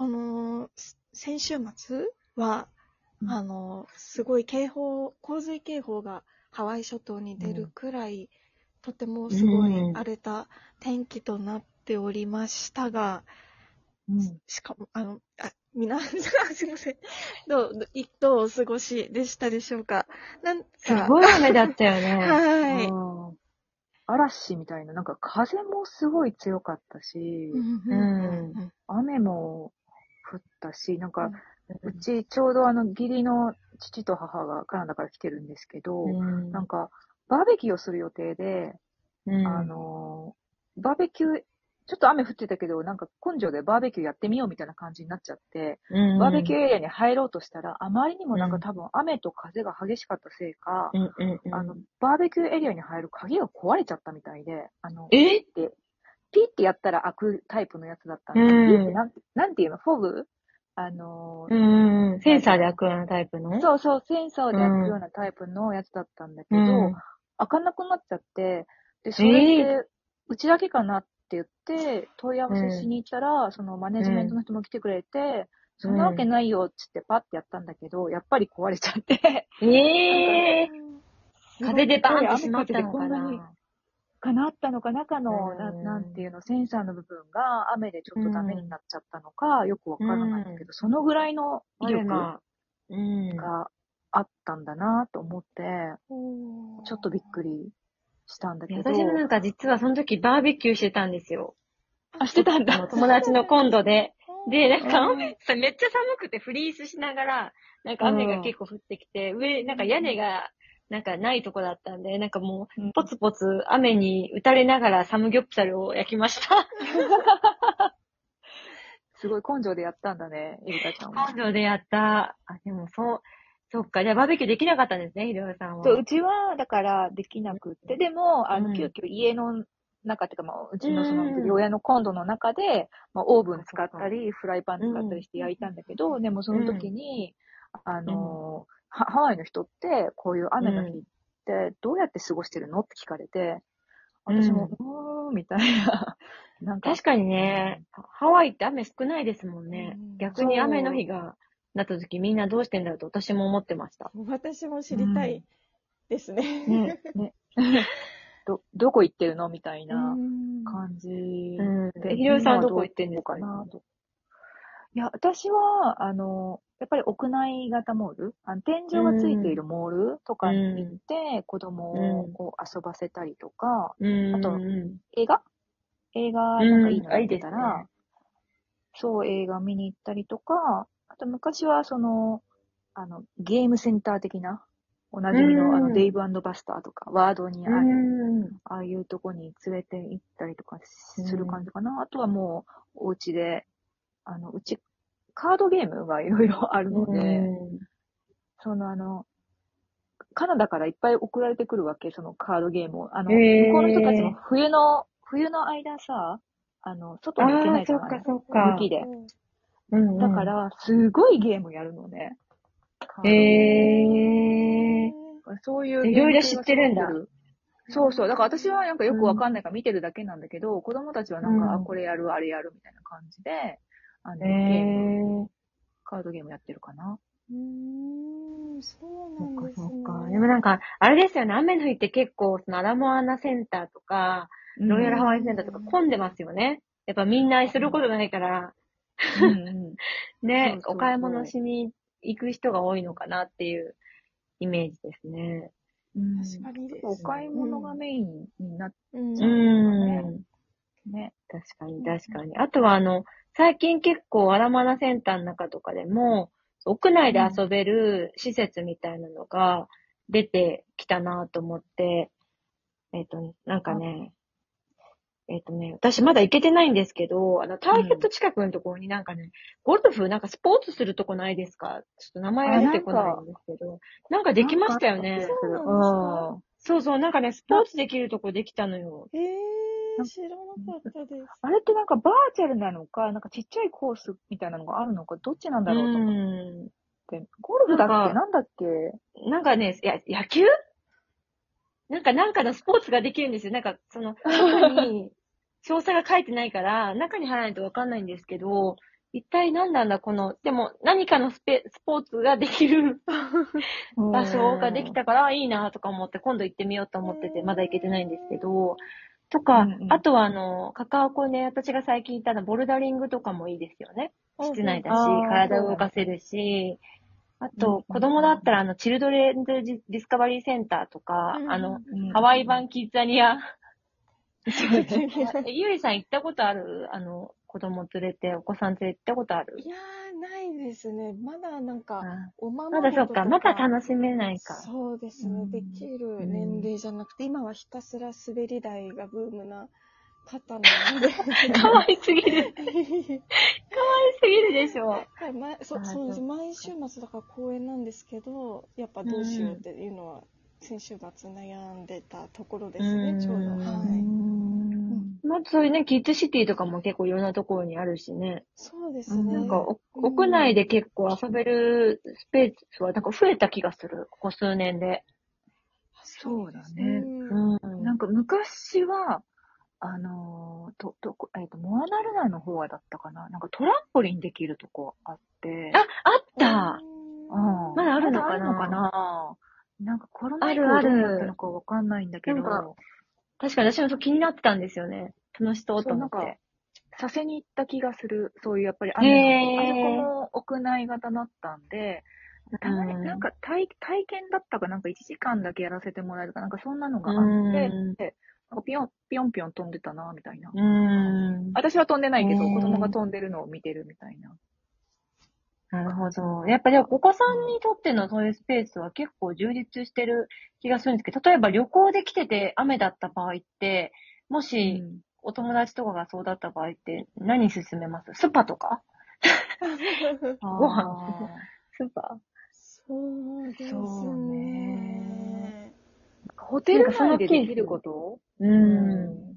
はい。この、す先週末は、うんあの、すごい警報、洪水警報がハワイ諸島に出るくらい、とてもすごいうん荒れた天気となっておりましたが、うん。しかも、あの、あ、みな、すいません。どう、どうお過ごしでしたでしょうか？なんすか、ごい雨だったよね。はい。うん嵐みたいな、なんか風もすごい強かったし、うん雨も降ったし、なんか、ううちちょうどあの義理の父と母がカナダから来てるんですけど、ん。なんか、バーベキューをする予定で、うん。あのー、バーベキュー、ちょっと雨降ってたけど、なんか根性でバーベキューやってみようみたいな感じになっちゃって、バーベキューエリアに入ろうとしたら、あまりにもなんうん。か多分雨と風が激しかったせいか、うんうんうん。あの、バーベキューエリアに入る鍵が壊れちゃったみたいで、あの、え？って、ピッてやったら開くタイプのやつだったんで、うん。ピッてなんて、なんていうの？フォグ？あのー、うんうん。センサーで開くようなタイプの？そうそう、センサーで開くようなタイプのやつだったんだけど、うん。開かなくなっちゃって、で、それって、うちだけかなって言って、問い合わせしに行ったら、そのマネジメントの人も来てくれて、そんなわけないよっつってパッてやったんだけど、やっぱり壊れちゃって、ええ風でバーンってしまったのかな？かなったのか、中の、なうんなんていうの、センサーの部分が雨でちょっとダメになっちゃったのか、よくわからないんだけど、そのぐらいの威力。があったんだなと思って、ちょっとびっくりしたんだけど。私もなんか実はその時バーベキューしてたんですよ。あ、してたんだ。友達のコンドで。で、なんかめっちゃ寒くてフリースしながら、なんか雨が結構降ってきて、上、なんか屋根が、なんかないとこだったんで、なんかもう、うんポツポツ雨に打たれながらサムギョプサルを焼きました。すごい根性でやったんだね、エリカちゃんは。根性でやった。あ、でもそう、そっか。じゃあバーベキューできなかったんですね、ひろやさんは。そう、うちは、だから、できなくって、でも、あの、うん急遽家の中っていうか、まあ、うちのその、うん親のコンロの中で、まあ、オーブン使ったり、フライパン使ったりして焼いたんだけど、でもその時に、あの、ハハワイの人って、こういう雨の日って、どうやって過ごしてるのって聞かれて、私も、うーん、みたいな。なんか、確かにね、ハワイって雨少ないですもんねうん。逆に雨の日がなった時みんなどうしてんだろうと私も思ってました。私も知りたいですね。ね、ね。ど、どこ行ってるの？みたいなうん感じうん。で。ひろやさんはどこ行ってんですか今はどうかな？と。いや、私は、あの、やっぱり屋内型モール？あの天井がついているモールとかに行って、子供をこう遊ばせたりとか、うん。あとうん。映画？映画なんかいいのやってたら、ね。そう映画見に行ったりとか、あと昔はその、あの、ゲームセンター的な、おなじみの、あうん。の、デイブバスターとか、ワードにある、うん。ああいうとこに連れて行ったりとかする感じかな。あとはもう、お家で、あの、うち、カードゲームがいろいろ あるので、そのあの、カナダからいっぱい送られてくるわけ、そのカードゲームを。あの、へー向こうの人たちも冬の、冬の間さ、あの、外に行けないじゃない？雪で。うん。だか、ら、すごいゲームやるのね。え。ムそういういろいろ知ってるんだそうそう。だから私はなんかよくわかんないから見てるだけなんだけど、子供たちはなんか、うんあ、これやる、あれやるみたいな感じで、あの、へゲーム、え。カードゲームやってるかな。うーん、そうなんですね。そっか。でもなんか、あれですよね、雨の日って結構、そのアラモアナセンターとか、ロイヤルハワイセンターとか混んでますよね。やっぱみんなすることがないから、うんうん ねそうそうそうお買い物しに行く人が多いのかなっていうイメージですね。うん確かにお買い物がメインになっうんうそうねん。ね。確かに確かに。あとはあの、最近結構アラマナセンターの中とかでも、屋内で遊べる施設みたいなのが出てきたなと思って、えっ、と、なんかね、えっ、とね、私まだ行けてないんですけど、あの、ターゲット近くのところになんかね、ゴルフ、なんかスポーツするとこないですか？ちょっと名前が出てこないんですけど、なんかできましたよね。そうそうそう、なんかね、スポーツできるとこできたのよ。えー、知らなかったです。あれってなんかバーチャルなのか、なんかちっちゃいコースみたいなのがあるのか、どっちなんだろうと思っん。て。ゴルフだっけ？なんだっけ？なんかね、いや、野球？なんか、なんかのスポーツができるんですよ。なんか、その、中に、詳細が書いてないから、中に入らないとわかんないんですけど、一体何なんだ、この、でも、何かのスペ、スポーツができる 場所ができたから、いいなとか思って、今度行ってみようと思ってて、まだ行けてないんですけど、とか、うんうんあとは、あの、カカオコで私が最近行ったの、ボルダリングとかもいいですよね。室内だし、体を動かせるし、あうんと、子供だったら、あの、チルドレンズディスカバリーセンターとか、うんあの、うんハワイ版キッザニア。えゆりさん行ったことある？あの、子供連れて、お子さん連れて行ったことある？いやー、ないですね。まだなんか、あおままだそっか、まだ楽しめないか。そうですね、うん。できる年齢じゃなくて、今はひたすら滑り台がブームな方なので。かわいすぎる。かわいすぎるでしょ。はいまそあそうです。そ毎週末だから公演なんですけど、やっぱどうしようっていうのは、先週末悩んでたところですね、ちょうど。うんはい。まあ、そういうね、キッズシティとかも結構いろんなところにあるしね。そうですね。なんか屋内で結構遊べるスペースは、なんか増えた気がする。ここ数年で。そうだねうんうん。なんか昔は、あのー、と、と、えっ、と、モアナルナの方はだったかななんかトランポリンできるとこあって。あ、あったうんまだあるのかなまだあるのかななんかコロナ以降あるあるどうなったのかわかんないんだけど、なんか確かに私もそう気になってたんですよね。楽しそうと思っそうなんて。させに行った気がする。そういうやっぱりへ雨の、ーあそこも屋内型だったんで、たまにうんなんか体体験だったかなんか1時間だけやらせてもらえるかなんかそんなのがあうんって、でなんかピヨン、ピヨンピヨン飛んでたな、みたいな。うん。私は飛んでないけど、子供が飛んでるのを見てるみたいな。なるほど。やっぱりお子さんにとってのそういうスペースは結構充実してる気がするんですけど、例えば旅行で来てて雨だった場合って、もしお友達とかがそうだった場合って何勧めます？スパとか？ご飯？あスパそうですね。ホテル内でできること？うん。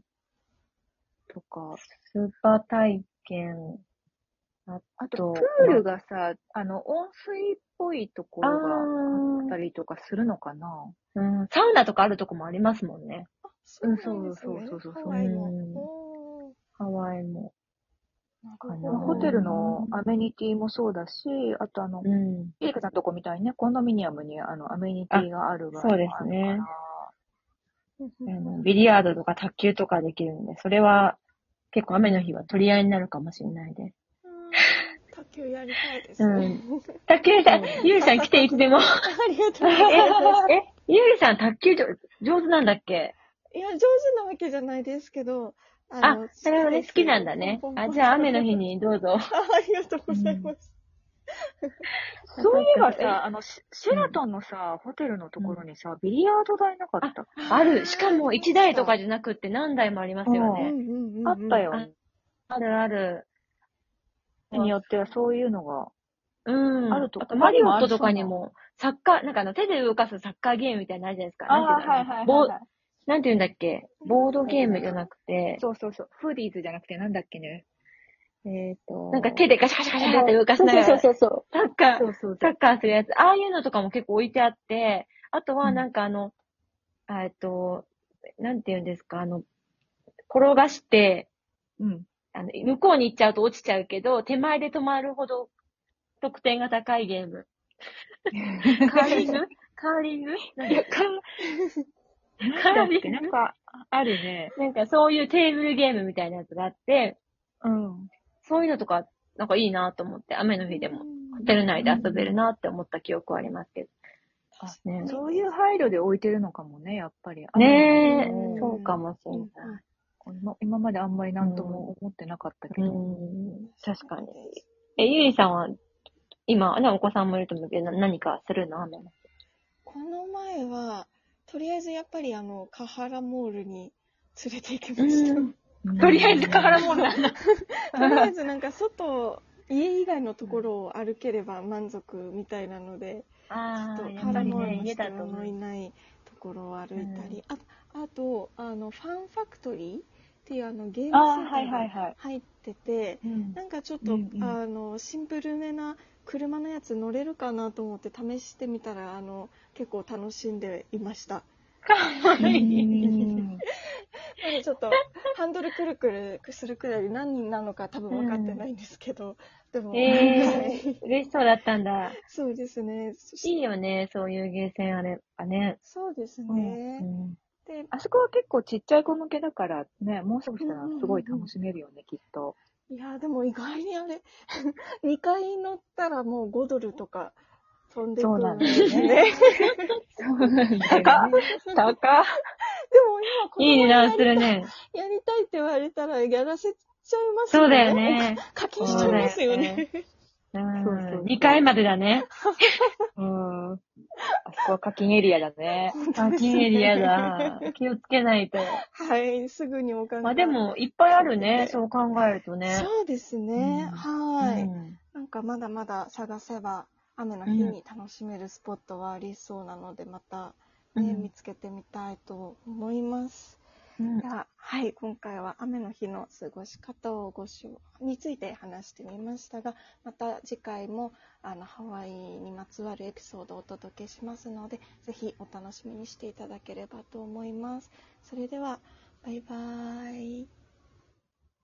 とか、スーパー体験。ああとと、プールがさ、あの、温水っぽいところがあったりとかするのかな。うん、サウナとかあるとこもありますもんね。そうなんですね。うんそうそうそうそう。ハワイも。ハワイも。ホテルのアメニティもそうだし、あとあの、うん。エリカさんのとこみたいにね、コンドミニアムにあのアメニティがある場合もそうですね。ビリヤードとか卓球とかできるんで、それは結構雨の日は取り合いになるかもしれないで。す。うん卓球やりたいですね。卓球さん、ゆうりさん来ていつでも。ありがとうございます。え、え、ゆうりさん卓球上上手なんだっけ？いや、上手なわけじゃないですけど、あの、それはね、好きなんだね。あ、じゃあ雨の日。にどうぞ。あありがとうございます。そういえばさ、あの、シシェラトンのさ、ホテルのところにさ、ビリヤード台なかった？ある。しかも1台とかじゃなくって何台もありますよね。うんうんうんうんあったよ。あるある。によってはそういうのが。うん。あるとあとマリオットとかにも、サッカー、なんかあの手で動かすサッカーゲームみたいなのあるじゃないですか。なんていはいはいボーなんていうんだっけ？ボードゲームじゃなくて、そうそうそう。フーディーズじゃなくてなんだっけね。えっ、と。なんか手でガシャガシャガシャって動かしながら、そうそうそうサッカーそ、う。そうサッカーするやつ、ああいうのとかも結構置いてあって、あとはうんなんかあの、えっと、なんていうんですか、あの、転がして、うん。あの、向こうに行っちゃうと落ちちゃうけど、手前で止まるほど得点が高いゲーム。カーリング？カーリング？なんいや、かか、なんだっけなんか、あるね。なんかそういうテーブルゲームみたいなやつがあって、うん。そういうのとか、なんかいいなと思って、雨の日でも、ホテル内で遊べるなって思った記憶はありますけど。あねそういう配慮で置いてるのかもね、やっぱり。ねえうん、そうかもしれない。今今まであんまりなんとも思ってなかったけど。うん、確かに。え、ゆりさんは、今、ね、お子さんもいると思うけど、な何かするの？雨のこの前は、とりあえずやっぱりあの、カハラモールに連れて行きました。うんとりあえず宝物なんだ。とりあえずなんか外、家以外のところを歩ければ満足みたいなので、ああ、ちょっとやっぱりね、食べ物の家人の。いないところを歩いたり、ああとあのファンファクトリーっていうあのゲームセンタあーが入ってて、うんなんかちょっと、うんうんあのシンプルめな車のやつ乗れるかなと思って試してみたらあの結構楽しんでいました。かわいい。ちょっとハンドルくるくるするくらい何人なのか多分分かってないんですけど、でも、えはいー、嬉しそうだったんだ。そうですね。いいよね、そういうゲーセンあればね。そうですうね。うんで、あそこは結構ちっちゃい子向けだからね、もう少ししたらすごい楽しめるよね、きっと。いや、でも意外にあれ、2回乗ったらもう5ドルとか飛んでくそうるなんだよねでそうなんだよね 高っ高っでも今こいい値段するね。ね。やりたいって言われたらやらせちゃいますそうだよ。ね。課金しちゃいますよね。そうそう2回までだね。うん。あそこは課金エリアだね。課金エリアだ。気をつけないと。はい、すぐにお考え。まあでも、いっぱいあるね。そう考えるとね。そうですね。うんはい、うんなんかまだまだ探せば、雨の日に楽しめるスポットはありそうなので、また、ねうん見つけてみたいと思います。うんでは、はい、今回は雨の日の過ごし方をご紹について話してみましたが、また次回もあのハワイにまつわるエピソードをお届けしますので、ぜひお楽しみにしていただければと思います。それでは、バイバーイ。